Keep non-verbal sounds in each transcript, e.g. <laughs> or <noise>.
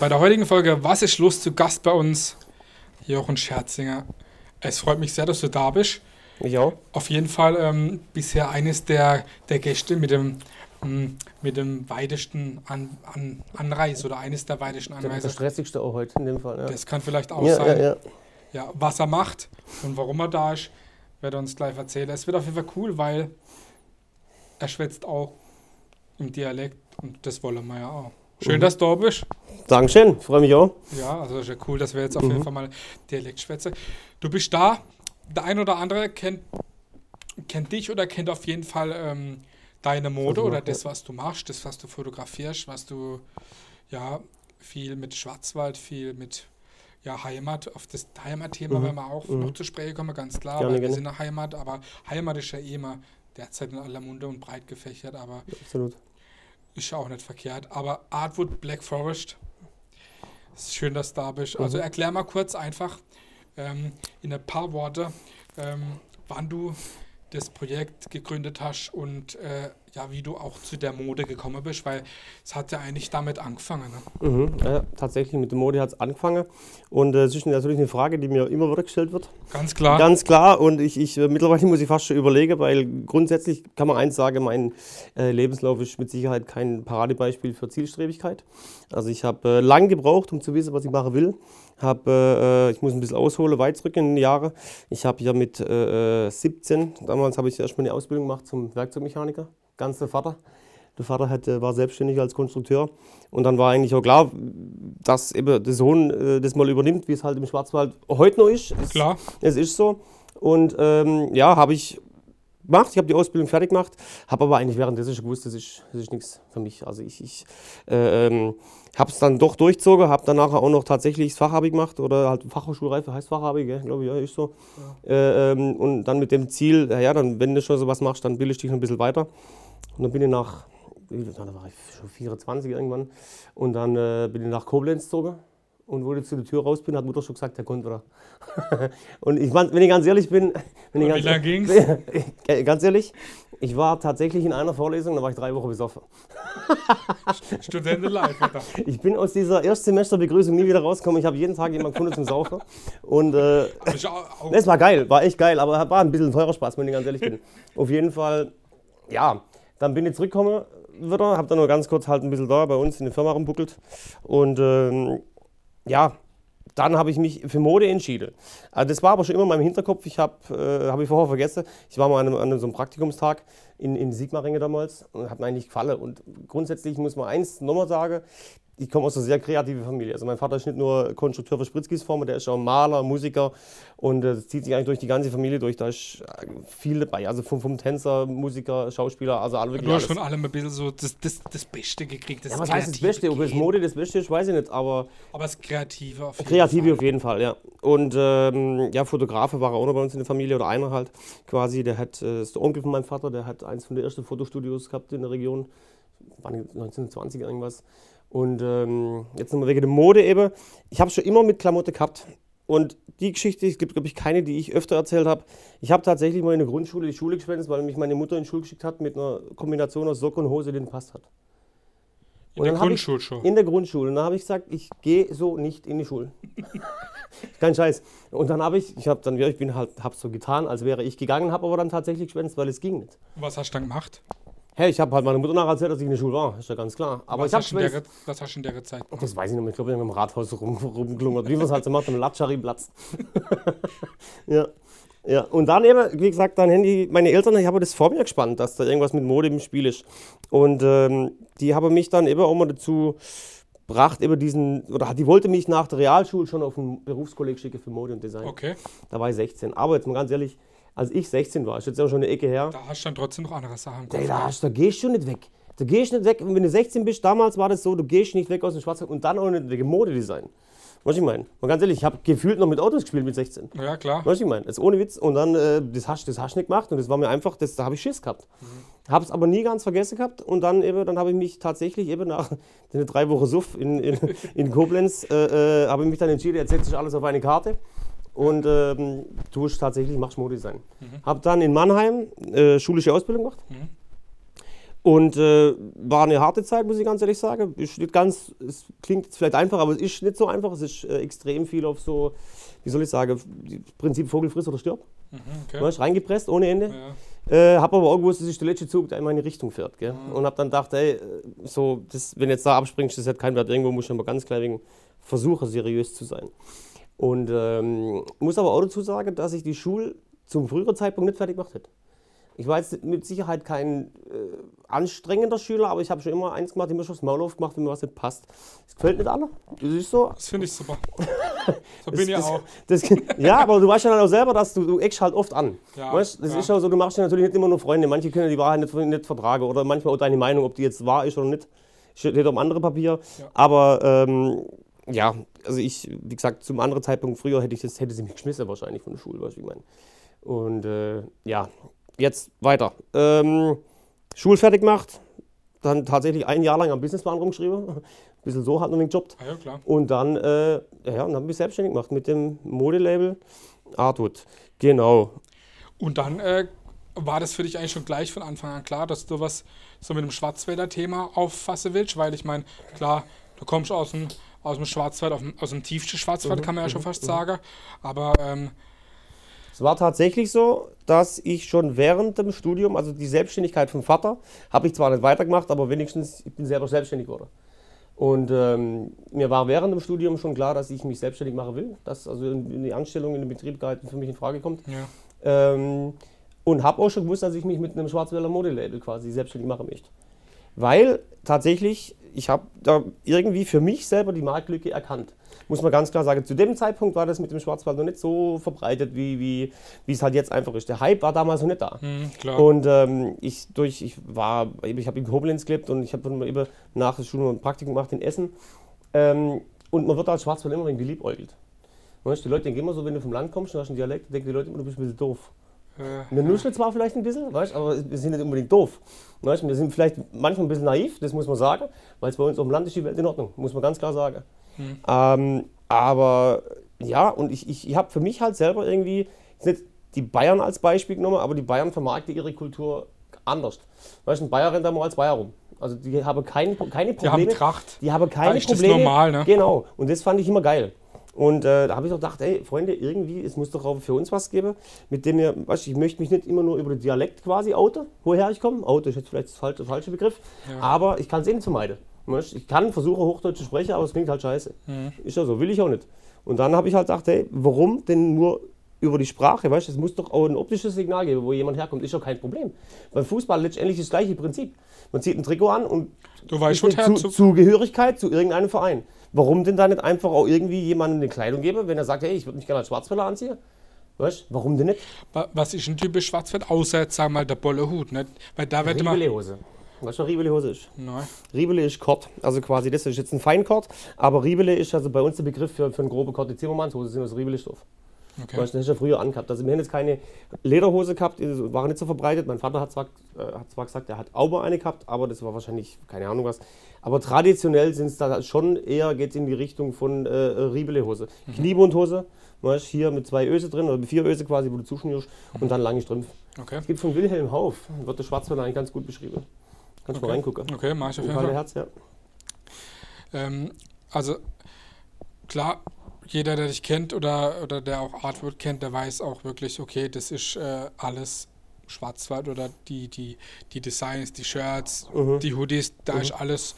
Bei der heutigen Folge Was ist los zu Gast bei uns? Jochen Scherzinger. Es freut mich sehr, dass du da bist. Ich auch. Auf jeden Fall ähm, bisher eines der, der Gäste mit dem, ähm, mit dem weitesten An, An, Anreise oder eines der weitesten Der, der Anreise. stressigste auch heute in dem Fall. Ja, Das kann vielleicht auch ja, sein. ja, ja. Ja, was er macht und warum er da ist, wird er uns gleich erzählen. Es wird auf jeden Fall cool, weil er schwätzt auch im Dialekt und das wollen wir ja auch. Schön, Mhm. dass du da bist. Dankeschön, freue mich auch. Ja, also ist ja cool, dass wir jetzt auf Mhm. jeden Fall mal Dialekt schwätzen. Du bist da, der ein oder andere kennt, kennt dich oder kennt auf jeden Fall ähm, deine Mode oder das, was du machst, das, was du fotografierst, was du, ja, viel mit Schwarzwald, viel mit ja, Heimat, auf das Heimatthema Mhm. werden wir auch Mhm. noch zu sprechen kommen, ganz klar, Gerne, weil wir gerne. sind eine Heimat, aber Heimat ist ja eh immer derzeit in aller Munde und breit gefächert, aber Absolut. Ist ja auch nicht verkehrt. Aber Artwood Black Forest, ist schön, dass du da bist. Also Mhm. erklär mal kurz einfach ähm, in ein paar Worte, ähm, wann du das Projekt gegründet hast und äh, ja, wie du auch zu der Mode gekommen bist, weil es hat ja eigentlich damit angefangen. Ne? Mhm, ja, tatsächlich, mit der Mode hat es angefangen. Und äh, es ist natürlich eine Frage, die mir immer wieder gestellt wird. Ganz klar. Ganz klar. Und ich, ich, äh, mittlerweile muss ich fast schon überlegen, weil grundsätzlich kann man eins sagen, mein äh, Lebenslauf ist mit Sicherheit kein Paradebeispiel für Zielstrebigkeit. Also ich habe äh, lang gebraucht, um zu wissen, was ich machen will. Hab, äh, ich muss ein bisschen ausholen, weit zurück in die Jahre. Ich habe ja mit äh, 17, damals habe ich erstmal eine Ausbildung gemacht zum Werkzeugmechaniker. Ganz der Vater. Der Vater hat, äh, war selbstständig als Konstrukteur. Und dann war eigentlich auch klar, dass eben der Sohn äh, das mal übernimmt, wie es halt im Schwarzwald heute noch ist. Es, Klar. es ist so. Und ähm, ja, habe ich gemacht. Ich habe die Ausbildung fertig gemacht, habe aber eigentlich währenddessen schon gewusst, das ist, das ist nichts für mich. Also ich, ich äh, ähm, habe es dann doch durchgezogen, habe dann nachher auch noch tatsächlich das Fachabi gemacht oder halt Fachhochschulreife heißt Fachabi, glaube ich, ja, ist so. Äh, ähm, und dann mit dem Ziel, ja, dann, wenn du schon sowas machst, dann bildest du dich noch ein bisschen weiter. Und dann bin ich nach, da war ich schon 24 irgendwann, und dann äh, bin ich nach Koblenz gezogen. Und wo ich zu der Tür raus bin, hat Mutter schon gesagt, der wieder. <laughs> und ich, wenn ich ganz ehrlich bin, wenn ich Und wie ganz, lange ging's? <laughs> Ganz ehrlich, ich war tatsächlich in einer Vorlesung, da war ich drei Wochen besoffen. <laughs> Studentenlife, Alter. Ich bin aus dieser Erstsemesterbegrüßung nie wieder rausgekommen. Ich habe jeden Tag jemanden gefunden zum Saufen. Und äh, es war geil, war echt geil, aber war ein bisschen teurer Spaß, wenn ich ganz ehrlich bin. Auf jeden Fall, ja, dann bin ich zurückgekommen wieder, habe dann nur ganz kurz halt ein bisschen da bei uns in der Firma rumbuckelt. Und ähm, ja, dann habe ich mich für Mode entschieden. Also das war aber schon immer in meinem Hinterkopf. Ich habe, äh, habe ich vorher vergessen, ich war mal an einem, an so einem Praktikumstag in, in Sigmaringen damals und hat mir eigentlich gefallen. Und grundsätzlich muss man eins nochmal sagen, ich komme aus einer sehr kreativen Familie. Also mein Vater ist nicht nur Konstrukteur für Spritzgießformen, der ist auch Maler, Musiker und äh, das zieht sich eigentlich durch die ganze Familie durch. Da ist äh, viel dabei. Also vom, vom Tänzer, Musiker, Schauspieler, also alle wirklich du hast alles. von allem ein bisschen so das, das, das Beste gekriegt. Das Ja, was heißt das Beste? Ob es. Mode das Beste ist, weiß ich nicht, aber Aber das Kreative auf jeden Kreative Fall. auf jeden Fall, ja. Und ähm, ja, Fotografe war er auch noch bei uns in der Familie oder einer halt quasi. Der hat, äh, ist der Onkel von meinem Vater, der hat eins von der ersten Fotostudios gehabt in der Region. War 1920 irgendwas. Und ähm, jetzt nochmal wegen der Mode eben. Ich habe schon immer mit Klamotte gehabt. Und die Geschichte, es gibt, glaube ich, keine, die ich öfter erzählt habe. Ich habe tatsächlich mal in der Grundschule die Schule geschwänzt, weil mich meine Mutter in die Schule geschickt hat mit einer Kombination aus Socke und Hose, die den passt hat. In Und der hab ich- Grundschule schon. In der Grundschule. Und dann habe ich gesagt, ich gehe so nicht in die Schule. <laughs> Kein Scheiß. Und dann habe ich, ich habe dann, ich bin halt, habe so getan, als wäre ich gegangen, habe aber dann tatsächlich geschwänzt, weil es ging nicht. Was hast du dann gemacht? Hey, ich habe halt meine Mutter nachher erzählt, dass ich in der Schule war, ist ja ganz klar. Aber was, ich hast in der, was hast du in der Zeit? Das weiß ich nicht mehr, ich glaube, ich habe im Rathaus rum, rumgelungert, wie man es halt so macht, am Latschari-Platz. <laughs> ja. Ja, und dann eben, wie gesagt, dann Handy, meine Eltern, ich habe das vor mir gespannt, dass da irgendwas mit Mode im Spiel ist. Und ähm, die haben mich dann eben auch mal dazu gebracht, eben diesen, oder die wollte mich nach der Realschule schon auf ein Berufskolleg schicken für Mode und Design. Okay, Da war ich 16. Aber jetzt mal ganz ehrlich, als ich 16 war, ist jetzt auch schon eine Ecke her, da hast du dann trotzdem noch andere Sachen im Kopf. Da, hast, da gehst du nicht weg. Da gehst du nicht weg. Und wenn du 16 bist, damals war das so, du gehst nicht weg aus dem Schwarzwald und dann auch nicht wegen Modedesign. Was ich meine? Mal ganz ehrlich, ich habe gefühlt noch mit Autos gespielt mit 16. Ja, klar. Was ich meine? Jetzt ohne Witz. Und dann, äh, das hast du das hast nicht gemacht. Und das war mir einfach, das, da habe ich Schiss gehabt. Habe es aber nie ganz vergessen gehabt. Und dann eben, dann habe ich mich tatsächlich eben nach <laughs> den drei Wochen Suff in, in, in Koblenz, äh, äh, habe ich mich dann entschieden, jetzt setze ich alles auf eine Karte. Und ähm, tust tatsächlich, machst Modedesign. Habe dann in Mannheim äh, schulische Ausbildung gemacht. Mhm. Und äh, war eine harte Zeit, muss ich ganz ehrlich sagen. Ist nicht ganz, es klingt jetzt vielleicht einfach, aber es ist nicht so einfach. Es ist äh, extrem viel auf so, wie soll ich sagen, Prinzip Vogel frisst oder stirbt. Mhm, okay. Reingepresst ohne Ende. Ja. Äh, hab aber auch gewusst, das ist der letzte Zug, der in meine Richtung fährt. Gell? Mhm. Und hab dann gedacht, ey, so, das, wenn jetzt da abspringst, das hat keinen Wert. Irgendwo muss ich aber ganz klar wegen versuchen, seriös zu sein. Und ähm, muss aber auch dazu sagen, dass ich die Schule zum früheren Zeitpunkt nicht fertig gemacht hätte. Ich war jetzt mit Sicherheit kein äh, anstrengender Schüler, aber ich habe schon immer eins gemacht, immer schon das Maul aufgemacht, wenn mir was nicht passt. Das gefällt nicht alle. Das ist so. Das finde ich super. <laughs> so bin ich auch. Das, ja, aber du weißt ja dann auch selber, dass du, du eckst halt oft an. Ja, weißt, das ja. ist auch so, du machst ja natürlich nicht immer nur Freunde. Manche können die Wahrheit nicht, nicht vertragen oder manchmal auch deine Meinung, ob die jetzt wahr ist oder nicht, steht auf einem anderen Papier. Ja. Aber ähm, ja, also ich, wie gesagt, zum anderen Zeitpunkt früher hätte ich das, hätte sie mich geschmissen wahrscheinlich von der Schule, weißt du, ich meine. Und äh, ja, jetzt weiter. Ähm, Schulfertig gemacht, dann tatsächlich ein Jahr lang am Businessplan rumgeschrieben. Ein <laughs> bisschen so hat man mich gejobbt. Ah, ja, klar. Und dann, äh, ja, dann habe ich selbstständig gemacht mit dem Modelabel Artwood. Genau. Und dann äh, war das für dich eigentlich schon gleich von Anfang an klar, dass du was so mit dem Schwarzwälder Thema auffassen willst? Weil ich meine, klar, du kommst aus dem, aus dem Schwarzwald, aus dem tiefsten Schwarzwald, mhm, kann man ja schon mhm, fast mhm. sagen. Aber ähm, es war tatsächlich so, dass ich schon während dem Studium, also die Selbstständigkeit vom Vater, habe ich zwar nicht weitergemacht, aber wenigstens ich bin selber selbstständig geworden. Und ähm, mir war während dem Studium schon klar, dass ich mich selbstständig machen will, dass also die Anstellung in den Betrieb für mich in Frage kommt. Ja. Ähm, und habe auch schon gewusst, dass ich mich mit einem Schwarzwälder Modelabel quasi selbstständig machen möchte. Weil tatsächlich, ich habe da irgendwie für mich selber die Marktlücke erkannt muss man ganz klar sagen, zu dem Zeitpunkt war das mit dem Schwarzwald noch nicht so verbreitet, wie, wie, wie es halt jetzt einfach ist. Der Hype war damals noch nicht da. Mhm, und ähm, ich, durch, ich war, ich habe in Koblenz gelebt und ich habe dann eben nach der Schule ein Praktikum gemacht in Essen. Ähm, und man wird als Schwarzwald immer ein geliebäugelt. Weißt, die Leute denken immer so, wenn du vom Land kommst und hast einen Dialekt, denken die Leute immer, du bist ein bisschen doof. Ja, wir nuscheln zwar vielleicht ein bisschen, weißt, aber wir sind nicht unbedingt doof. Weißt, wir sind vielleicht manchmal ein bisschen naiv, das muss man sagen, weil es bei uns auf dem Land ist die Welt in Ordnung, muss man ganz klar sagen. Mhm. Ähm, aber ja, und ich, ich, ich habe für mich halt selber irgendwie, nicht die Bayern als Beispiel genommen, aber die Bayern vermarkten ihre Kultur anders. Weißt du, ein Bayer rennt da mal als Bayer rum. Also die haben kein, keine Probleme. Die haben Tracht. Die haben keine da Probleme. Das normal, ne? Genau. Und das fand ich immer geil. Und äh, da habe ich doch gedacht, ey, Freunde, irgendwie, es muss doch auch für uns was geben, mit dem wir, weißt du, ich möchte mich nicht immer nur über den Dialekt quasi outen, woher ich komme. Auto ist jetzt vielleicht das falsche, falsche Begriff, ja. aber ich kann es eh nicht vermeiden. Ich kann versuchen, Hochdeutsch zu sprechen, aber es klingt halt scheiße. Mhm. Ist ja so, will ich auch nicht. Und dann habe ich halt gedacht, hey, warum denn nur über die Sprache? Weißt es muss doch auch ein optisches Signal geben, wo jemand herkommt, ist doch kein Problem. Beim Fußball letztendlich das gleiche Prinzip. Man zieht ein Trikot an und du weißt zu, Zugehörigkeit zu irgendeinem Verein. Warum denn da nicht einfach auch irgendwie jemandem eine Kleidung geben, wenn er sagt, hey, ich würde mich gerne als Schwarzwälder anziehen? Weißt warum denn nicht? Was ist ein typisch Schwarzwald, außer jetzt sagen wir mal der Bollehut, nicht? Weil da wird immer. Hose. Weißt du, was Riebele Hose ist? Nein. Riebele ist Kord. Also quasi, das ist jetzt ein Feinkord, aber Riebele ist also bei uns der Begriff für, für eine grobe Kord. Die Zimmermannshose sind aus Riebele-Stoff. Okay. Weißt, das hast du ja früher angehabt. Also wir haben jetzt keine Lederhose gehabt, die war nicht so verbreitet. Mein Vater hat zwar, äh, hat zwar gesagt, er hat auch eine gehabt, aber das war wahrscheinlich, keine Ahnung was. Aber traditionell sind es da schon eher, geht in die Richtung von äh, Riebele-Hose. Mhm. Kniebundhose, weißt, hier mit zwei Öse drin, oder mit vier Öse quasi, wo du zuschnürst mhm. und dann lange Strümpfe. Okay. Es gibt von Wilhelm Hauf, wird der Schwarzwälder eigentlich ganz gut beschrieben. Kannst okay. mal reingucken. Okay, mach ich auf jeden Fall. Herz, ja. Ähm, also klar, jeder, der dich kennt oder, oder der auch Artwork kennt, der weiß auch wirklich, okay, das ist äh, alles Schwarzwald oder die, die, die Designs, die Shirts, mhm. die Hoodies, da mhm. ist alles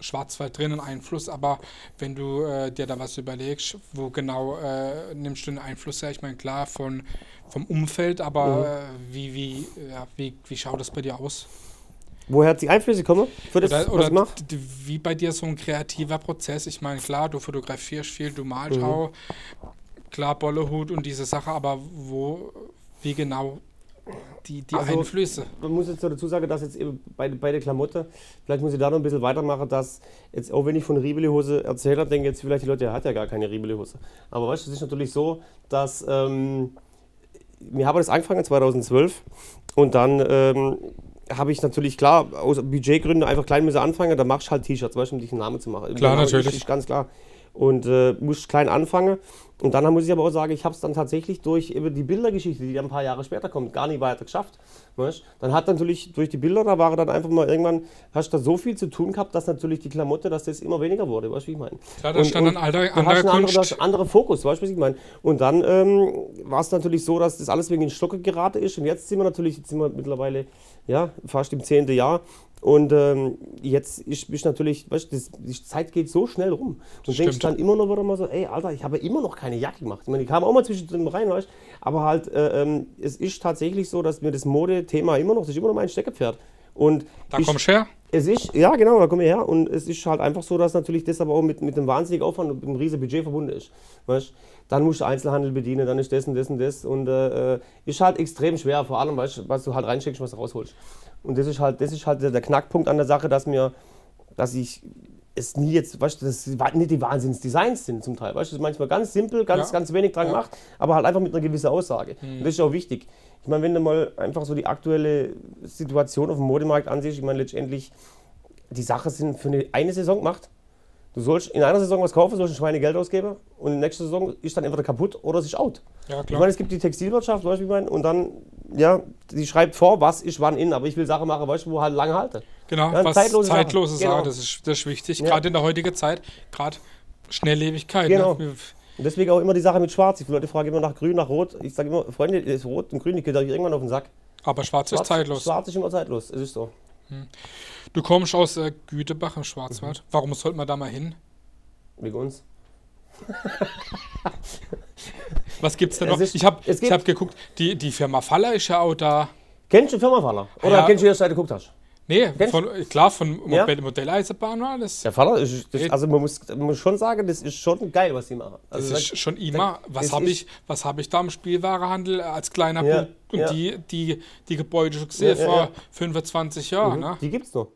Schwarzwald drin und Einfluss, aber wenn du äh, dir da was überlegst, wo genau äh, nimmst du den Einfluss her? Ich meine, klar, von, vom Umfeld, aber mhm. Äh, wie, wie, ja, wie, wie schaut das bei dir aus? Woher die Einflüsse kommen für das, oder, oder wie bei dir so ein kreativer Prozess. Ich meine, klar, du fotografierst viel, du malst mhm. auch, klar, Bollehut und diese Sache, aber wo, wie genau die, die also, Einflüsse? Man muss jetzt dazu sagen, dass jetzt eben bei, bei der Klamotte, vielleicht muss ich da noch ein bisschen weitermachen, dass jetzt, auch wenn ich von Riebelehose erzähle, denke jetzt vielleicht die Leute, er hat ja gar keine Riebelehose. Aber weißt du, es ist natürlich so, dass ähm, wir haben das angefangen 2012 und dann ähm, habe ich natürlich klar aus Budgetgründen einfach klein müssen anfangen. Da machst du halt T-Shirts, weißt du, um dich einen Namen zu machen. Klar, natürlich. Ist ganz klar. Und äh, musst klein anfangen. Und dann muss ich aber auch sagen, ich habe es dann tatsächlich durch eben die Bildergeschichte, die dann ein paar Jahre später kommt, gar nicht weiter geschafft. Weißt? Dann hat natürlich durch die Bilder, da war dann einfach mal irgendwann, hast du da so viel zu tun gehabt, dass natürlich die Klamotte, dass das immer weniger wurde, weißt du, wie ich meine? Klar, da stand dann einen anderen, Kunst. andere Fokus, weißt du, was ich meine? Und dann ähm, war es natürlich so, dass das alles wegen den Stocke geraten ist. Und jetzt sind wir natürlich, jetzt sind wir mittlerweile ja, fast im zehnten Jahr. Und ähm, jetzt ist, ist natürlich, weißt du, das, die Zeit geht so schnell rum. Und denkst dann immer noch wieder mal so, ey, Alter, ich habe immer noch keine Jacke gemacht. Ich meine, die kam auch mal zwischendrin rein, weißt du. Aber halt, äh, ähm, es ist tatsächlich so, dass mir das Modethema immer noch, das ist immer noch mein Steckerpferd. Und Da ich, kommst du her. es ist, ja genau, da komme ich her. Und es ist halt einfach so, dass natürlich das aber auch mit, mit einem wahnsinnigen Aufwand und einem riesigen Budget verbunden ist. Weißt? Dann musst du Einzelhandel bedienen, dann ist das und das und das. Und äh, äh, ist halt extrem schwer, vor allem, weißt, du, was du halt reinsteckst was du rausholst. Und das ist halt, das ist halt der, Knackpunkt an der Sache, dass mir, dass ich es nie jetzt, weißt du, das nicht die Wahnsinnsdesigns sind zum Teil. Weißt du, das ist manchmal ganz simpel, ganz, Ja. ganz wenig dran Ja. gemacht, aber halt einfach mit einer gewissen Aussage. Und das ist auch wichtig. Ich meine, wenn du mal einfach so die aktuelle Situation auf dem Modemarkt ansiehst, ich meine, letztendlich, die Sachen sind für eine, eine Saison gemacht. Du sollst in einer Saison was kaufen, sollst ein Schweinegeld ausgeben und in der nächsten Saison ist dann entweder kaputt oder es ist out. Ja, Ich meine, es gibt die Textilwirtschaft, weißt du, ich meine, und dann, ja, die schreibt vor, was ist wann in, aber ich will Sachen machen, weißt du, wo halt lange halte. Genau, Ja, was zeitlose zeitlose Sachen, Genau. das, ist, das ist wichtig. Ja. Gerade in der heutigen Zeit, gerade Schnelllebigkeit. Genau. Ne? Und deswegen auch immer die Sache mit Schwarz. Die Leute fragen immer nach Grün, nach Rot. Ich sage immer, Freunde, das Rot und Grün, die geht euch irgendwann auf den Sack. Aber schwarz ist zeitlos. Schwarz ist immer zeitlos, es ist so. Du kommst aus äh, Gütebach im Schwarzwald. Mhm. Warum sollte man da mal hin? Wegen uns. <laughs> Was gibt's denn noch? ist- ich habe hab geguckt, die, die Firma Faller ist ja auch da. Kennst du den Firmafaller? Oder Ja. kennst du erst, seit du geguckt hast? Nee, von, klar, von Ja. Modell, Modelleisenbahn war das. Der Faller ist, das, also man muss, man muss schon sagen, das ist schon geil, was die machen. Das Also ist schon immer. Was das habe ich, was hab ich da im Spielwarenhandel als kleiner Ja, und ja. die, die, die Gebäude schon gesehen Ja, vor ja. 25 Jahren. Ne? Die gibt's noch.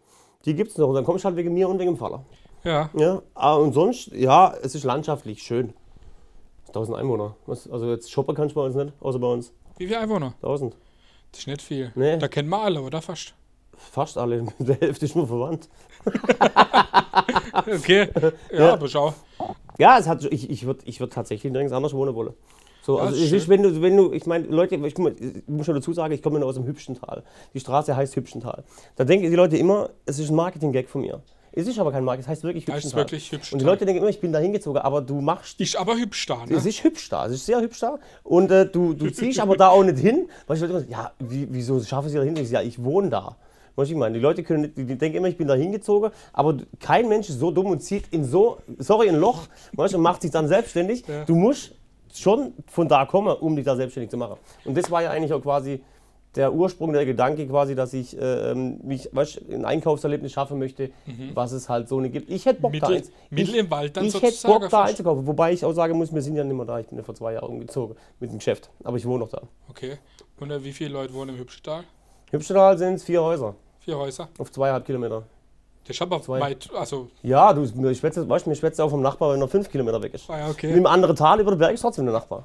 Die gibt's noch. Und dann kommst du halt wegen mir und wegen dem Faller. Ja. Ja, ah, und sonst, ja, es ist landschaftlich schön. 1000 Einwohner. Was, also jetzt shoppen kannst du bei uns nicht, außer bei uns. Wie viele Einwohner? 1000. Das ist nicht viel. Nee. Da kennen wir alle, oder fast? Fast alle. <laughs> Der Hälfte ist nur verwandt. <laughs> Okay. Ja, Ja. aber schau. Ja, es hat, ich, ich würde ich würd tatsächlich nirgends anders wohnen wollen. So, Ja, also es ist, wenn du, wenn du, ich meine, Leute, ich, muss schon dazu sagen, ich komme nur aus dem Hübschental. Die Straße heißt Hübschental. Da denken die Leute immer, es ist ein Marketing-Gag von mir. Es ist aber kein Marketing, es heißt wirklich Da ist Hübschental. wirklich hübsch. Und die Leute denken immer, ich bin da hingezogen, aber du machst Ist aber hübsch da, Es ne? ist hübsch da, es ist sehr hübsch da. Und äh, du, du <laughs> ziehst aber da auch nicht hin. Weil die Leute immer sagen, ja, wie, wieso schaffen sie da hin? Ich sag, Ja, ich wohne da. Du, ich meine, die Leute können die, denken immer, ich bin da hingezogen, aber kein Mensch ist so dumm und zieht in so, sorry, ein Loch, weißt und macht sich dann selbstständig. Ja. Du musst schon von da kommen, um dich da selbstständig zu machen. Und das war ja eigentlich auch quasi der Ursprung, der Gedanke quasi, dass ich äh, ähm, mich, weißt, ein Einkaufserlebnis schaffen möchte, was es halt so nicht gibt. Ich hätte Bock da Mittel, eins. Mittel ich, im Wald dann ich hätte. Bock da einzukaufen, wobei ich auch sagen muss, wir sind ja nicht mehr da. Ich bin ja vor zwei Jahren umgezogen mit dem Geschäft. Aber ich wohne noch da. Okay. Und äh, wie viele Leute wohnen im Hübschtal? Hübschental sind es vier Häuser Vier Häuser. auf zweieinhalb Kilometer. Das ist aber Zwei. weit, also, Ja, du, mir schwätzt, weißt, du, mir schwätzt auch vom Nachbar, wenn er fünf Kilometer weg ist. ah ja, okay. einem anderen Tal über den Berg ist trotzdem der Nachbar.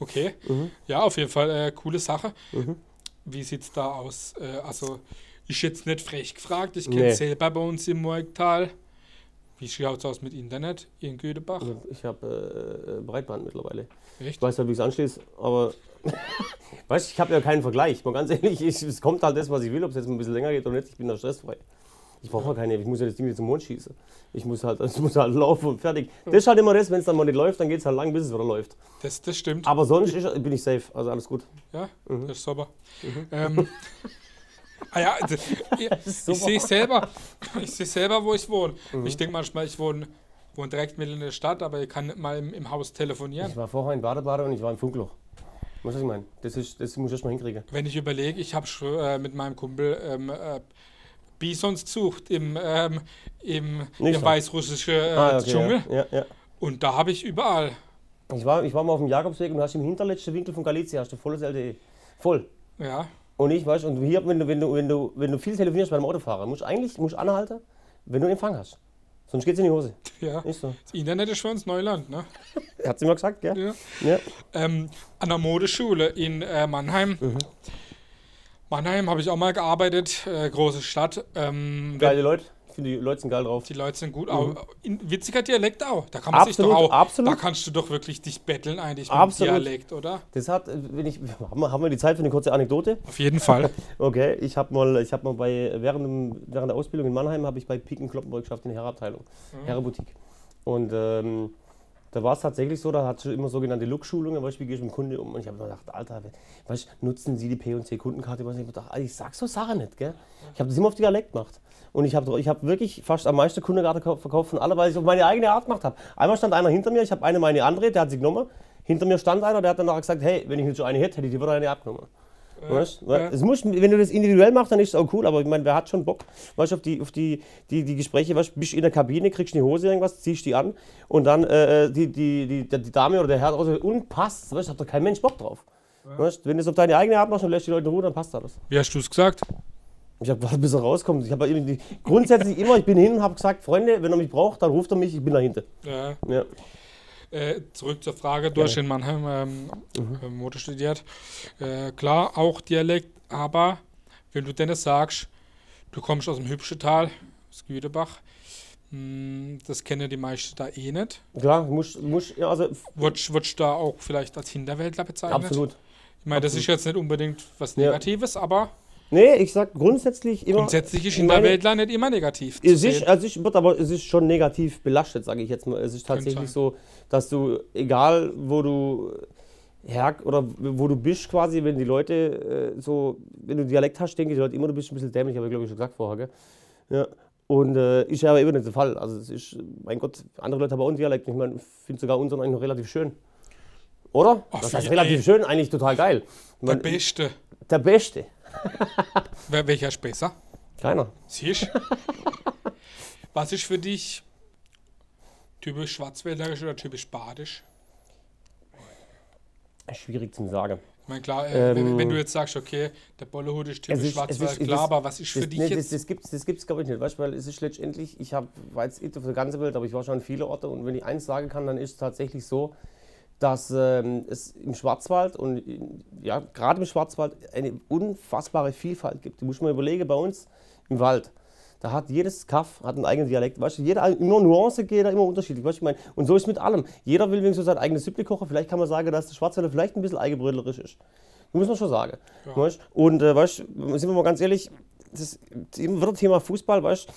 Okay. Mhm. Ja, auf jeden Fall äh, coole Sache. Wie sieht's da aus? Äh, also, ich jetzt nicht frech gefragt. Ich kenne Nee. selber bei uns im Morgtal. Wie schaut's aus mit Internet in Gödebach? Ich habe äh, Breitband mittlerweile. Echt? Ich weiß nicht, wie es anschließt, aber <laughs> weißt, du, ich habe ja keinen Vergleich. Mal ganz ehrlich, ich, es kommt halt das, was ich will, ob es jetzt ein bisschen länger geht oder nicht. Ich bin da stressfrei. Ich brauche keine, ich muss ja das Ding nicht zum Mond schießen. Ich muss halt, <laughs> es muss halt laufen und fertig. Das ist halt immer das, wenn es dann mal nicht läuft, dann geht es halt lang, bis es wieder läuft. Das, das stimmt. Aber sonst ist, bin ich safe, also alles gut. Ja, Mhm. das ist sauber. Ähm, <laughs> ah ja, <laughs> ich, ich sehe selber, ich sehe selber, wo ich wohne. Mhm. Ich denke manchmal, ich wohne, wohne direkt mitten in der Stadt, aber ich kann nicht mal im, im Haus telefonieren. Ich war vorher in Badebade und ich war im Funkloch. Was ich meine? Das, ist, das muss ich erst mal hinkriegen. Wenn ich überlege, ich habe äh, mit meinem Kumpel ähm, äh, Bisons gesucht im, ähm, im, im weißrussischen äh, Ah, okay, Dschungel. Ja, ja. Und da habe ich überall. Ich, war, ich war mal auf dem Jakobsweg und du hast im hinterletzten Winkel von Galizia hast du volles LTE. Voll. Ja, Und ich weiß, und hier, wenn du, wenn du, wenn du, wenn du viel telefonierst beim Autofahren, musst du eigentlich musst anhalten, wenn du Empfang hast. Sonst geht's in die Hose. ja. Ist so. Das Internet ist für uns Neuland, ne? <laughs> Hat sie immer gesagt, gell? Ja. Ja. ähm, an der Modeschule in äh, Mannheim. Mhm. Mannheim habe ich auch mal gearbeitet, äh, große Stadt. Ähm, Geile Leute. finde, die Leute sind geil drauf. Die Leute sind gut. Auch, in, witziger Dialekt auch. Da kann man sich Absolut, doch auch. absolut. Da kannst du doch wirklich dich betteln eigentlich mit Absolut. dem Dialekt, oder? Das hat, äh, wenn ich, <laughs> haben wir, die Zeit für eine kurze Anekdote? Auf jeden Fall. <laughs> Okay, ich habe mal, ich habe mal bei, während, dem, während der Ausbildung in Mannheim, habe ich bei Piken Kloppenburg geschafft in der Herrenabteilung, Herrenboutique. Und ähm, da war es tatsächlich so, da hat schon immer sogenannte Look-Schulungen, du, wie gehe ich mit dem Kunde um? Und ich habe mir gedacht, Alter, weißt nutzen Sie die P&C Kundenkarte? Weißt du, Ich hab gedacht, ich sag so Sachen nicht, gell? Ich habe das immer auf Dialekt gemacht. Und ich habe ich hab wirklich fast am meisten Kundenkarte verkauft von alle, weil ich es auf meine eigene Art gemacht habe. Einmal stand einer hinter mir, ich habe eine meine andere, der hat sie genommen. Hinter mir stand einer, der hat dann gesagt, hey, wenn ich nicht so eine hätte, hätte ich die wieder eine abgenommen. Weißt? du? ja. Es muss, wenn du das individuell machst, dann ist es auch cool, aber ich meine, wer hat schon Bock, weißt, du, auf die, auf die, die, die Gespräche, weißt, du, bist in der Kabine, kriegst eine Hose irgendwas, ziehst die an und dann äh, die, die, die, die Dame oder der Herr raus und passt, weißt, du, hat doch kein Mensch Bock drauf. Weißt, du, wenn du es auf deine eigene Art machst und lässt die Leute in Ruhe, dann passt alles. Wie hast du es gesagt? Ich habe gewartet, bis er rauskommt. Ich habe irgendwie grundsätzlich immer, ich bin hin und habe gesagt, Freunde, wenn er mich braucht, dann ruft er mich, ich bin dahinter. Ja. Ja. Äh, zurück zur Frage, du hast in Mannheim ähm, äh, Mode studiert. Äh, klar, auch Dialekt, aber wenn du denn sagst, du kommst aus dem Hübschetal, aus Gütebach, mh, das kennen die meisten da eh nicht. Klar, muss, muss, ja, also du da auch vielleicht als Hinterwäldler bezeichnet? absolut. Ich meine, das ist jetzt nicht unbedingt was Ja. Negatives, aber Nee, ich sag grundsätzlich immer. grundsätzlich ist meine- Hinterwäldler nicht immer negativ. Es ist, also ich wird aber es ist schon negativ belastet, sage ich jetzt mal. Es ist tatsächlich so, dass du, egal wo du her oder wo du bist quasi, wenn die Leute äh, so, wenn du Dialekt hast, denke ich die Leute immer, du bist ein bisschen dämlich, habe ich glaube ich schon gesagt vorher, gell? Ja. Und äh, ist ja aber immer nicht der Fall. Also es ist, mein Gott, andere Leute haben auch einen Dialekt. Ich meine, ich finde sogar unseren eigentlich noch relativ schön. Oder? Ach, das heißt wie- relativ ey. schön, eigentlich total geil. Ich Der Beste. der Beste. Wer, welcher ist besser? Keiner. Siehst <laughs> Was ist für dich typisch schwarzwälderisch oder typisch badisch? Schwierig zu sagen. Ich meine, klar, äh, wenn, Ähm, wenn du jetzt sagst, okay, der Bollehut ist typisch ist- Schwarzwald, ist- klar, das- aber was ist für das, dich nee, jetzt? Das, das gibt es, das gibt's, glaube ich, nicht, weißt, weil es ist letztendlich, ich hab, war jetzt nicht auf der ganzen Welt, aber ich war schon an viele Orte und wenn ich eins sagen kann, dann ist es tatsächlich so, dass ähm, es im Schwarzwald und in, ja, gerade im Schwarzwald eine unfassbare Vielfalt gibt. Du musst mal überlegen, bei uns im Wald, da hat jedes Kaff hat einen eigenen Dialekt. Weißt du, jeder, immer Nuance geht da immer unterschiedlich. Weißt du, ich mein, und so ist mit allem. Jeder will wegen so sein eigenes Süppli kochen. Vielleicht kann man sagen, dass der Schwarzwälder vielleicht ein bisschen eigenbrötlerisch ist. Das muss man schon sagen. Ja. Weißt? Und äh, weißt, sind wir mal ganz ehrlich, das wird Thema Fußball, weißt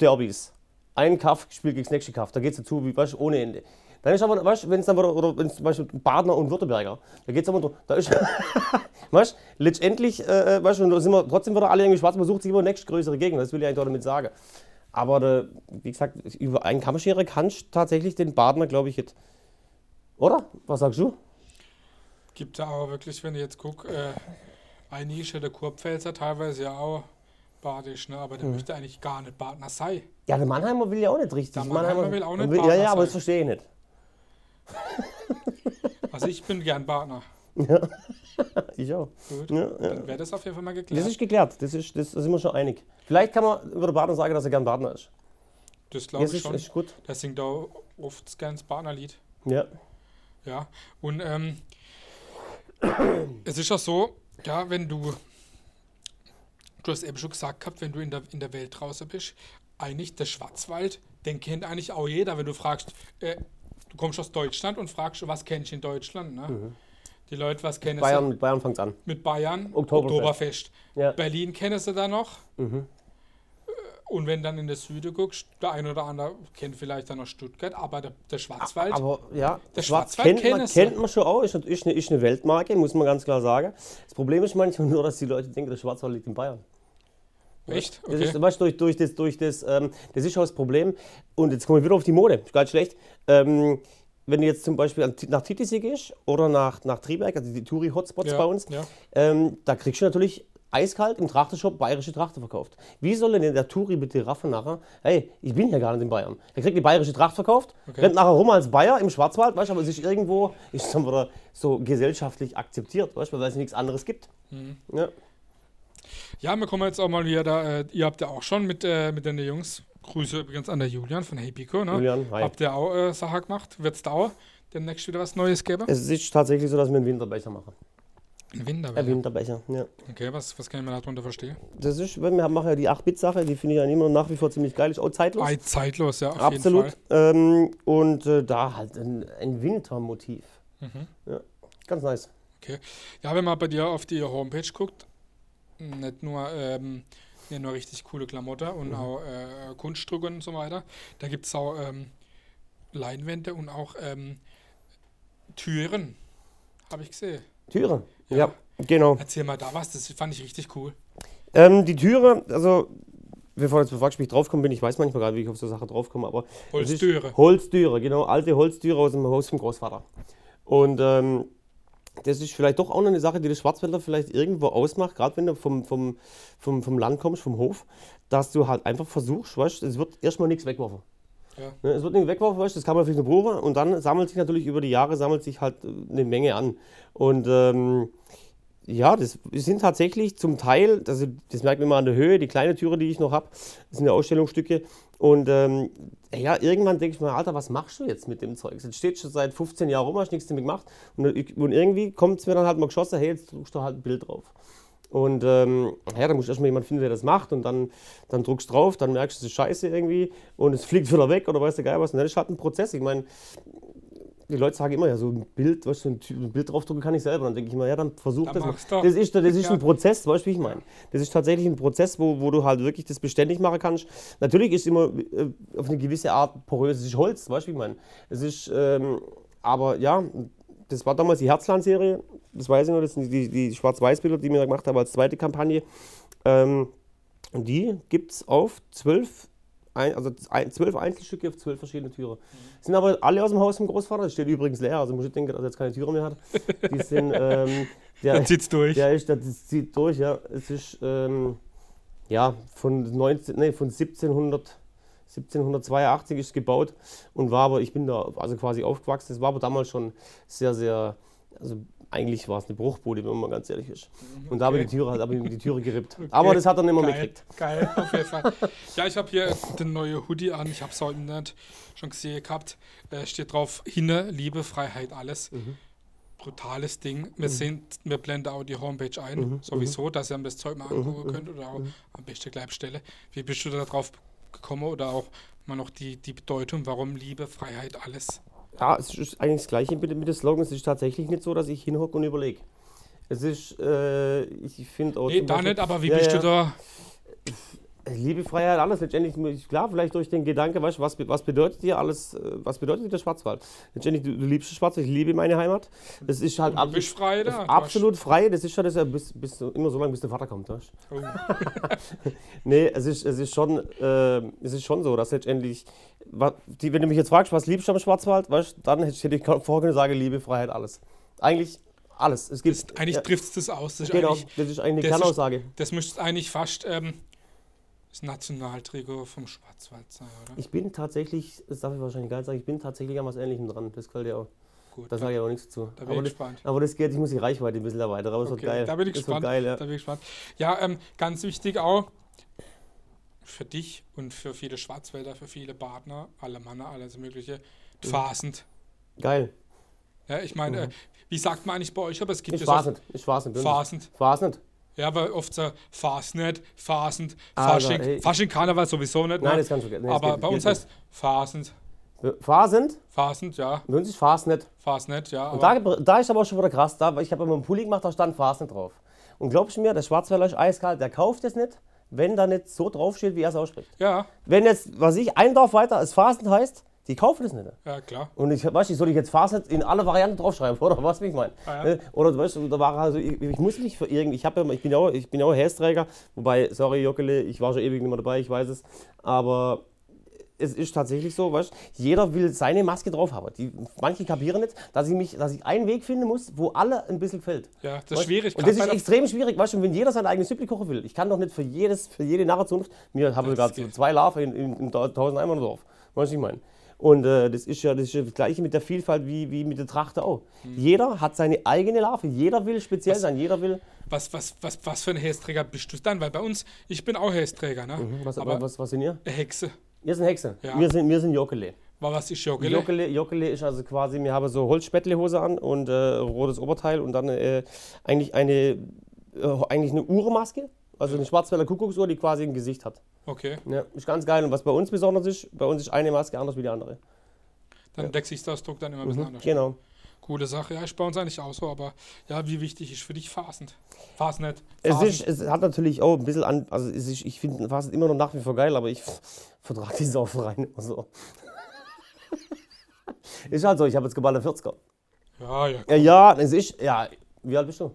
Derbys. Ein Kaff spielt gegen das nächste Kaff, da geht es dazu, wie, weißt, ohne Ende. Dann ist aber, weißt du, wenn es dann wieder, oder wenn es zum Beispiel Badner und Württemberger, da geht es aber, da ist, <laughs> weißt du, letztendlich, äh, weißt du, da sind wir trotzdem wieder alle irgendwie schwarz, man sucht sich immer nächstgrößere Gegner, das will ich eigentlich auch damit sagen. Aber, der, wie gesagt, über einen Kammerschere kannst du tatsächlich den Badner, glaube ich, jetzt. Oder? Was sagst du? Gibt ja auch wirklich, wenn ich jetzt gucke, äh, ein Nische, der Kurpfälzer teilweise ja auch badisch, ne? aber der möchte eigentlich gar nicht Badner sein. Ja, der Mannheimer will ja auch nicht richtig. Der Mannheimer will auch nicht Ja, Partner ja, aber das verstehe ich nicht. <laughs> Also ich bin gern Badner. <laughs> Ich auch. Gut, Ja, ja. dann wäre das auf jeden Fall mal geklärt. Das ist geklärt, das ist, das, da sind wir schon einig. Vielleicht kann man über den Partner sagen, dass er gern Partner ist. Das glaube ich ist, schon. ist gut. Der singt auch oft gern das Partnerlied. Ja. Ja, und ähm, es ist ja so, ja, wenn du, du hast eben schon gesagt gehabt, wenn du in der, in der Welt draußen bist, eigentlich der Schwarzwald, den kennt eigentlich auch jeder, wenn du fragst, äh, du kommst aus Deutschland und fragst, was kennst du in Deutschland, ne? Die Leute, was kennen Bayern, sie mit Bayern fängt an. mit Bayern? Oktoberfest. Oktoberfest. Ja. Berlin kennen sie da noch. Mhm. Und wenn dann in der Süde guckst, der ein oder andere kennt vielleicht dann noch Stuttgart, aber der, der Schwarzwald, Aber ja, Der Schwarz Schwarzwald kennt man, kennen sie. kennt man schon auch, ist, ist, eine, ist eine Weltmarke, muss man ganz klar sagen. Das Problem ist manchmal <laughs> nur, dass die Leute denken, der Schwarzwald liegt in Bayern. Echt? Das Okay. ist, weißt, du, durch, durch das, durch das, ähm, das ist auch das Problem. Und jetzt kommen wir wieder auf die Mode, ist gar nicht schlecht. Ähm, wenn du jetzt zum Beispiel nach Titisee gehst oder nach, nach Triberg, also die Touri-Hotspots Ja, bei uns, ja. ähm, da kriegst du natürlich eiskalt im Trachtershop bayerische Tracht verkauft. Wie soll denn der Touri bitte raffen nachher? Hey, ich bin ja gar nicht in Bayern. Er kriegt die bayerische Tracht verkauft, Okay. rennt nachher rum als Bayer im Schwarzwald, weißt du, aber es ist irgendwo, ist dann wieder so gesellschaftlich akzeptiert, weißt du, weil es nichts anderes gibt. Mhm. Ja. Ja, wir kommen jetzt auch mal wieder da. Äh, ihr habt ja auch schon mit, äh, mit den Jungs, Grüße übrigens an der Julian von Hey Pico, ne? Julian, hi. Habt ihr auch äh, Sachen gemacht? Wird es da auch demnächst wieder was Neues geben? Es ist tatsächlich so, dass wir einen Winterbecher machen. Ein Ein Winterbecher. Winterbecher, ja. Okay, was, was kann ich mir darunter verstehen? Das ist, wir machen ja die 8-Bit-Sache, die finde ich ja immer nach wie vor ziemlich geil, ist auch zeitlos. Ah, zeitlos, ja, auf Absolut. jeden Fall. Ähm, und äh, da halt ein, ein Wintermotiv. Mhm. Ja, ganz nice. Ja, wenn man bei dir auf die Homepage guckt, nicht nur, ähm, nicht nur richtig coole Klamotten und Mhm. auch äh, Kunstdrucke und so weiter, da gibt es auch ähm, Leinwände und auch ähm, Türen, habe ich gesehen. Türe. Ja. Ja, genau. Erzähl mal da was, das fand ich richtig cool. Ähm, die Türe, also, bevor jetzt bevor ich draufkomme, bin ich weiß manchmal nicht, wie ich auf so Sache draufkomme, aber. Holztüre. Holztüre, genau, alte Holztüre aus dem Haus vom Großvater. Und ähm, das ist vielleicht doch auch noch eine Sache, die der Schwarzwälder vielleicht irgendwo ausmacht, gerade wenn du vom, vom, vom, vom Land kommst, vom Hof, dass du halt einfach versuchst, weißt es wird erstmal nichts wegwerfen. Ja. Ne, Es wird nichts wegwerfen, weißt das kann man vielleicht nur proben und dann sammelt sich natürlich über die Jahre sammelt sich halt äh, eine Menge an. Und ähm, ja, das sind tatsächlich zum Teil, also das merkt man immer an der Höhe, die kleine Türe, die ich noch habe, sind ja Ausstellungsstücke. Und ähm, ja, irgendwann denke ich mir, Alter, was machst du jetzt mit dem Zeug? Jetzt steht schon seit 15 Jahren rum, hast nichts damit gemacht. Und, ich- und irgendwie kommt es mir dann halt mal geschossen, hey, jetzt druckst du halt ein Bild drauf. Und ähm, ja, da muss erstmal jemand finden, der das macht und dann, dann druckst du drauf, dann merkst du, es ist scheiße irgendwie und es fliegt wieder weg oder weißt du geil was. Und dann ist halt ein Prozess. Ich meine, die Leute sagen immer, ja, so ein Bild, weißt du, ein Ty- ein Bild draufdrucken kann ich selber. Dann denke ich mir, ja, dann versuch Dann das mal. doch. Das ist, das ist Ja. ein Prozess, weißt du, wie ich meine? Das ist tatsächlich ein Prozess, wo, wo du halt wirklich das beständig machen kannst. Natürlich ist immer äh, auf eine gewisse Art porös, es ist Holz, weißt du, wie ich meine? Es ist, ähm, aber ja, das war damals die Herzland-Serie, das weiß ich noch, das sind die, die Schwarz-Weiß-Bilder, die wir da gemacht haben als zweite Kampagne. Ähm, und die gibt es auf zwölf, ein, also ein, zwölf Einzelstücke auf zwölf verschiedene Türen. Sind aber alle aus dem Haus vom Großvater, das steht übrigens leer, also muss ich denken, dass er jetzt keine Türe mehr hat. Die <laughs> sind, ähm, der, zieht's durch. der ist, das zieht durch, ja. Es ist, ähm, ja, von, 19, nee, von 1700, 1782 ist es gebaut und war aber, ich bin da also quasi aufgewachsen, es war aber damals schon sehr, sehr, also eigentlich war es eine Bruchbude, wenn man ganz ehrlich ist. Und da habe ich die Türe, habe ich die Türe gerippt. Aber das hat er nicht mehr Geil, mitgekriegt. geil, auf jeden Fall. <laughs> ja, ich habe hier den neuen Hoodie an. Ich habe es heute nicht schon gesehen gehabt. Äh, steht drauf: Hinne, Liebe, Freiheit, alles. Mhm. Brutales Ding. Wir, sind, wir blenden auch die Homepage ein, Mhm, sowieso, dass ihr das Zeug mal angucken könnt oder auch am besten Gleibstelle. Wie bist du da drauf gekommen oder auch mal noch die, die Bedeutung, warum Liebe, Freiheit, alles? Ja, es ist eigentlich das Gleiche mit, mit den Slogans. Es ist tatsächlich nicht so, dass ich hinhocke und überlege. Es ist, äh, ich finde auch. Nee, da nicht, aber wie Ja, bist ja. du da? Liebe, Freiheit, alles letztendlich, klar, vielleicht durch den Gedanke, weißt, was, was bedeutet dir alles, äh, was bedeutet dir der Schwarzwald? Letztendlich, du, du liebst den Schwarzwald, ich liebe meine Heimat. Das ist halt ab- frei da. das ist absolut frei, das ist ja das, bis, bis, immer so lange, bis der Vater kommt. Weißt? Oh, <laughs> Nee, es ist, es, ist schon, äh, es ist schon so, dass letztendlich, die, wenn du mich jetzt fragst, was liebst du am Schwarzwald, weißt, dann hätte ich vorher können sagen, Liebe, Freiheit, alles. Eigentlich alles. Es gibt, eigentlich ja, trifft es das aus. Das ist genau, eigentlich das ist eigentlich eine das ist- Kernaussage. Das müsste eigentlich fast ähm, das Nationaltrikot vom Schwarzwald sein, oder? Ich bin tatsächlich, das darf ich wahrscheinlich gar nicht sagen, ich bin tatsächlich an was Ähnlichem dran. Das gefällt dir auch. Gut, Da sage ich aber nichts dazu. da bin Aber ich das, gespannt. aber das geht, ich muss die Reichweite ein bisschen erweitern, aber wird Okay, geil. da bin ich Das wird gespannt. geil, ja. Da bin ich gespannt. Ja, ähm, ganz wichtig auch für dich und für viele Schwarzwälder, für viele Partner, alle Männer, alles Mögliche, Mhm. fasend. Geil. Ja, ich meine, äh, wie sagt man eigentlich bei euch, aber es gibt Ich ja weiß so nicht. Ich weiß nicht. fasend. Ja, weil oft so Fasnet, Fasend, Also, Fasching, ey. Fasching Karneval sowieso nicht. Nein, ne? das kannst du. Nee, aber geht- bei uns heißt Fasend. nicht. Phasend? Fasend, ja. Bei uns ist Fasnet. Fasnet, ja. Und da, da ist aber auch schon wieder krass, da, weil ich habe immer einen Pulli gemacht, da stand Fasnet drauf. Und glaubst du mir, der Schwarzwälder ist eiskalt, der kauft es nicht, wenn da nicht so draufsteht, wie er es ausspricht. ja, Wenn jetzt, was ich, ein Dorf weiter es Fasnet heißt, die kaufen das nicht. ja, klar. Und ich weiß nicht, soll ich jetzt Fasnet in alle Varianten draufschreiben, <laughs> oder was wie ich meine? Ah, ja. Ne? Oder du weißt, da war also, ich, ich muss nicht für irgendwie, ich, ja, ich bin ja auch, ich bin ja auch Hästräger, wobei, sorry Jockele, ich war schon ewig nicht mehr dabei, ich weiß es, aber es ist tatsächlich so, weißt, jeder will seine Maske drauf haben. Die, manche kapieren nicht, dass ich, mich, dass ich einen Weg finden muss, wo alle ein bisschen fällt. Ja, das ist Weißt? schwierig. Und das ist extrem schwierig, weißt du, wenn jeder sein eigenes Süppli kochen will, ich kann doch nicht für jedes, für jede Narrenzunft, mir habe Das gerade so geht. zwei Larven in, in, in 1000 Einwohner Dorf, weißt du, ich meine. Und äh, das ist ja das, ist ja das Gleiche mit der Vielfalt wie, wie mit der Trachte auch. Mhm. Jeder hat seine eigene Larve, jeder will speziell sein, jeder will. was, was, was, was für ein Hästräger bist du dann? Weil bei uns, ich bin auch Hästräger, ne? Was, aber was, was sind ihr? eine Hexe. Ihr sind Hexen, Ja. wir sind, wir sind Jockele. Was ist Joggele? Joggele, Joggele ist also quasi, wir haben so Holzspettlehose an und äh, rotes Oberteil und dann äh, eigentlich eine äh, eigentlich eine Uhrmaske, also eine Schwarzwälder Kuckucksuhr, die quasi ein Gesicht hat. Okay, Ja, ist ganz geil. Und was bei uns besonders ist, bei uns ist eine Maske anders wie die andere. dann Ja. der Gesichtsausdruck dann immer ein bisschen anders. Genau. Coole Sache. Ja, ist bei uns eigentlich auch so, aber ja, wie wichtig ist für dich Fasend? Fasnet. Es, ist, es hat natürlich auch ein bisschen an, also ist, ich finde fast immer noch nach wie vor geil, aber ich <laughs> vertrage die Saufereien immer so. <laughs> ist halt so, ich habe jetzt geballte 40er. Ja, ja, Ja, ja, es ist, ja, wie alt bist du?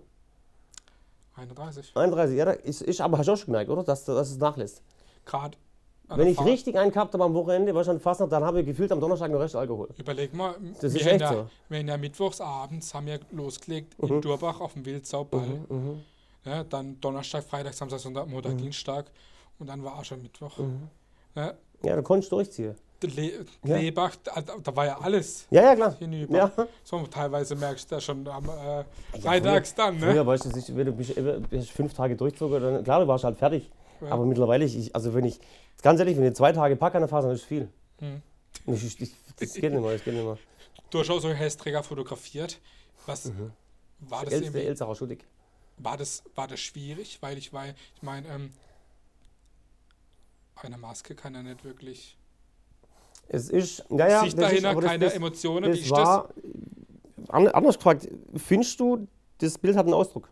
31. 31, ja, ist, ist aber hast du auch schon gemerkt, oder? Dass, dass es nachlässt. Gerade. Wenn der ich Fahrt. richtig einen gehabt habe am Wochenende, was schon fast noch, dann habe ich gefühlt am Donnerstag noch recht Alkohol. Überleg mal, Das ist echt ja, so. wir haben ja mittwochs abends haben wir losgelegt in Durbach auf dem Wildsauball. Mhm. Ja, dann Donnerstag, Freitag, Samstag, Sonntag, Montag, Dienstag und dann war auch schon Mittwoch. Mhm. Ja, Ja, da konntest du durchziehen. Der Le Ja. Lebach, da, war ja alles Ja, ja, klar. hinüber. Ja. So, teilweise merkst du ja schon am äh, Freitags dann, ne? Früher weißt du, ich, wenn du bist, bist fünf Tage durchzogen, dann klar, du warst halt fertig. Ja. Aber mittlerweile, ich, also wenn ich, ganz ehrlich, wenn ich zwei Tage packe an der Phase, dann ist viel. Hm. Ich, ich, das geht nicht mehr, das geht nicht mehr. Du hast auch so Hästräger fotografiert. Was war das irgendwie? Elsacher Schuttig. War das, war das schwierig? Weil ich war, ich meine, ähm, eine Maske kann ja nicht wirklich. Es ist, ja, ja, Sich das ist, dahinter das, keine das, Emotionen. Wie das ist war, an, anders gefragt, findest du, das Bild hat einen Ausdruck?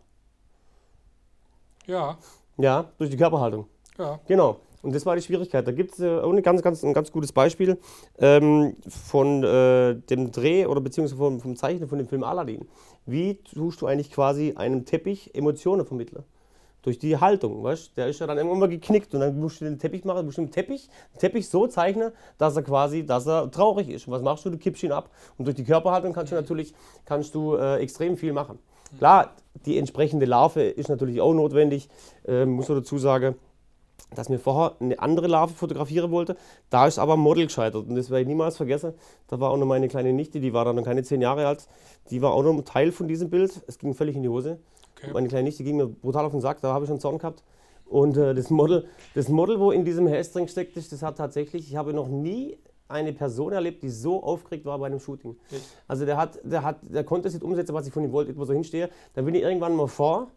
das? Ja, Ja, durch die Körperhaltung. ja. Genau. Und das war die Schwierigkeit. Da gibt es äh, ein ganz, ganz, ein ganz gutes Beispiel ähm, von äh, dem Dreh oder beziehungsweise vom, vom Zeichnen von dem Film Aladdin. Wie tust du eigentlich quasi einem Teppich Emotionen vermitteln? Durch die Haltung, weißt? Der ist ja dann immer geknickt und dann musst du den Teppich machen, musst du den Teppich, den Teppich so zeichnen, dass er quasi, dass er traurig ist. Und was machst du? Du kippst ihn ab. Und durch die Körperhaltung kannst du natürlich kannst du, äh, extrem viel machen. Klar, die entsprechende Larve ist natürlich auch notwendig, äh, muss man dazu sagen dass mir vorher eine andere Larve fotografieren wollte. Da ist aber am Model gescheitert und das werde ich niemals vergessen. Da war auch noch meine kleine Nichte, die war dann noch keine zehn Jahre alt. Die war auch noch ein Teil von diesem Bild. Es ging völlig in die Hose. Okay. Meine kleine Nichte ging mir brutal auf den Sack, da habe ich schon Zorn gehabt. Und äh, das, Model, das Model, wo in diesem Hästring steckt, ist, das hat tatsächlich, ich habe noch nie eine Person erlebt, die so aufgeregt war bei einem Shooting. Echt? Also der, hat, der, hat, der konnte es nicht umsetzen, was ich von ihm wollte, etwa so hinstehe. Dann bin ich irgendwann mal vor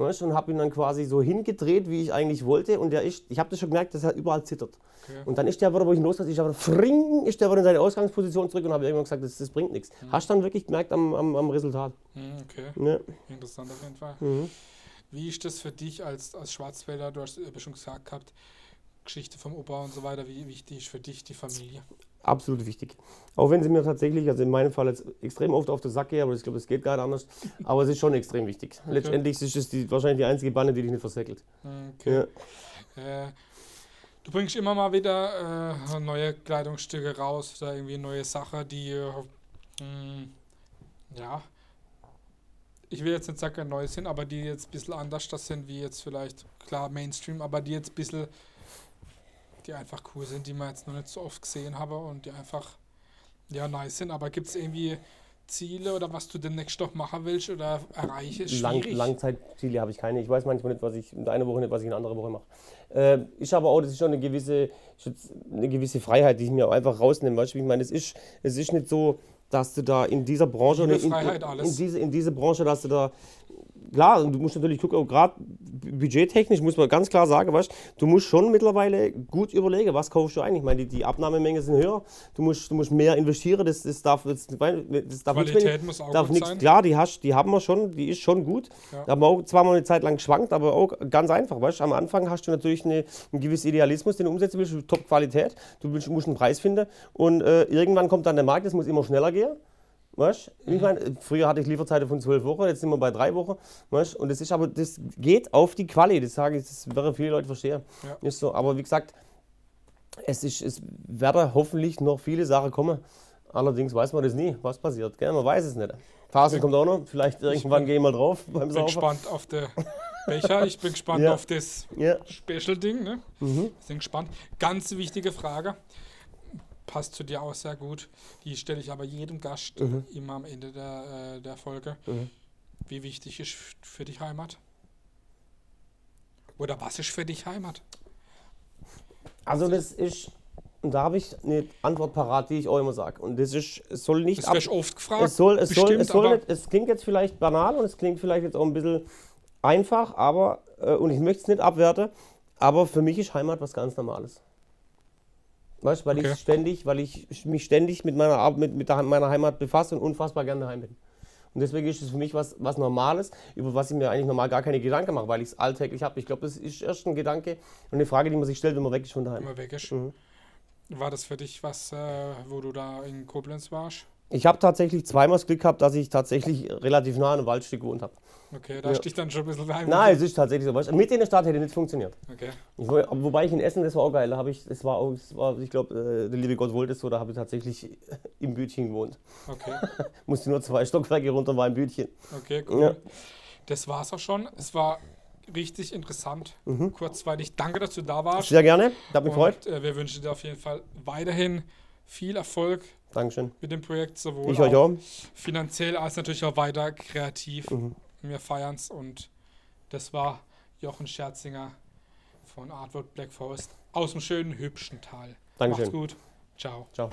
weißt, und habe ihn dann quasi so hingedreht, wie ich eigentlich wollte. Und der ist, ich habe das schon gemerkt, dass er überall zittert. Okay. Und dann ist der wieder, wo ich ihn loslasse, ist aber fring, ist der wieder in seine Ausgangsposition zurück und habe irgendwann gesagt, das, das bringt nichts. Hast dann wirklich gemerkt am, am, am Resultat. Hm, okay, Ne? interessant auf jeden Fall. Mhm. Wie ist das für dich als, als Schwarzwälder? Du hast ja schon gesagt gehabt, Geschichte vom Opa und so weiter. Wie wichtig ist für dich die Familie? Absolut wichtig. Auch wenn sie mir tatsächlich, also in meinem Fall jetzt extrem oft auf den Sack gehen, aber ich glaube, das geht gar nicht anders. Aber es ist schon extrem wichtig. Letztendlich ist es die, wahrscheinlich die einzige Bande, die dich nicht versäckelt. Hm, Okay. Ja. Äh, du bringst immer mal wieder äh, neue Kleidungsstücke raus oder irgendwie neue Sachen, die, äh, mh, ja, ich will jetzt nicht sagen, neu sind, aber die jetzt ein bisschen anders das sind, wie jetzt vielleicht, klar, Mainstream, aber die jetzt ein bisschen, die einfach cool sind, die man jetzt noch nicht so oft gesehen habe und die einfach, ja, nice sind. Aber gibt es irgendwie Ziele oder was du demnächst noch machen willst oder erreichen? Ist Lang. Langzeitziele habe ich keine. Ich weiß manchmal nicht, was ich in einer Woche nicht, was ich in einer anderen Woche mache. Äh, ich habe auch, das ist schon eine gewisse, eine gewisse Freiheit, die ich mir auch einfach rausnehme. Weißt du, ich meine, es ist, es ist nicht so, dass du da in dieser Branche Liebe, in, Freiheit, in, in, diese, in diese Branche, dass du da klar, du musst natürlich gucken, gerade budgettechnisch muss man ganz klar sagen, weißt, du musst schon mittlerweile gut überlegen, was kaufst du eigentlich. Ich meine, die, die Abnahmemengen sind höher, du musst, du musst mehr investieren, das, das darf, das, das darf Qualität muss auch darf gut nichts, sein. klar, die, hast, die haben wir schon, die ist schon gut. Ja. Da haben wir auch zwar mal eine Zeit lang geschwankt, aber auch ganz einfach. Weißt? Am Anfang hast du natürlich eine, einen gewissen Idealismus, den du umsetzen willst, Top-Qualität, du musst einen Preis finden und äh, irgendwann kommt dann der Markt, es muss immer schneller gehen. Weißt? Mhm. Ich meine, früher hatte ich Lieferzeiten von zwölf Wochen, jetzt sind wir bei drei Wochen. Weißt? Und das ist aber, das geht auf die Quali, das sage ich, das werden viele Leute verstehen. Ja. Ist so, aber wie gesagt, es, ist, es werden hoffentlich noch viele Sachen kommen. Allerdings weiß man das nie, was passiert. Gell? Man weiß es nicht. Phase kommt auch noch, vielleicht irgendwann gehen wir drauf beim bin Saufen. gespannt auf den Becher, ich bin gespannt Ja. auf das Ja. Special-Ding. Ne? Mhm. Bin gespannt. Ganz wichtige Frage. Passt zu dir auch sehr gut. Die stelle ich aber jedem Gast Mhm. immer am Ende der, äh, der Folge. Mhm. Wie wichtig ist für dich Heimat? Oder was ist für dich Heimat? Also das ist, Und da habe ich eine Antwort parat, die ich auch immer sage. Und das ist, es soll nicht Das ich oft gefragt. es soll, es soll, bestimmt, es soll nicht, es klingt jetzt vielleicht banal und es klingt vielleicht jetzt auch ein bisschen einfach, aber, äh, und ich möchte es nicht abwerten, aber für mich ist Heimat was ganz Normales. Weißt du, weil Okay. ich ständig, weil ich mich ständig mit meiner, mit, mit meiner Heimat befasse und unfassbar gerne daheim bin. Und deswegen ist es für mich was, was Normales, über was ich mir eigentlich normal gar keine Gedanken mache, weil ich es alltäglich habe. Ich glaube, das ist erst ein Gedanke und eine Frage, die man sich stellt, wenn man weg ist von daheim. immer weg ist. Mhm. War das für dich was, äh, wo du da in Koblenz warst? Ich habe tatsächlich zweimal das Glück gehabt, dass ich tatsächlich relativ nah an einem Waldstück gewohnt habe. Okay, da Ja. dich dann schon ein bisschen daheim Nein, es ist tatsächlich so. Mit in der Stadt hätte nicht funktioniert. Okay. Ich, wo- wobei ich in Essen, das war auch geil. Da habe ich, das war auch, das war, ich glaube, äh, der liebe Gott wollte es so, da habe ich tatsächlich <laughs> im Bütchen gewohnt. Okay, <laughs> Musste nur zwei Stockwerke runter, war im Bütchen. okay, cool. Ja. Das war's auch schon. Es war richtig interessant, kurzweilig. Danke, dass du da warst. Sehr gerne, hat mich gefreut. Und, äh, wir wünschen dir auf jeden Fall weiterhin viel Erfolg Dankeschön. mit dem Projekt, sowohl Ich euch auch. finanziell als natürlich auch weiter kreativ. Mhm. Wir feiern's und das war Jochen Scherzinger von Artwork Black Forest aus dem schönen, hübschen Tal. Dankeschön. Macht's gut. Ciao. Ciao.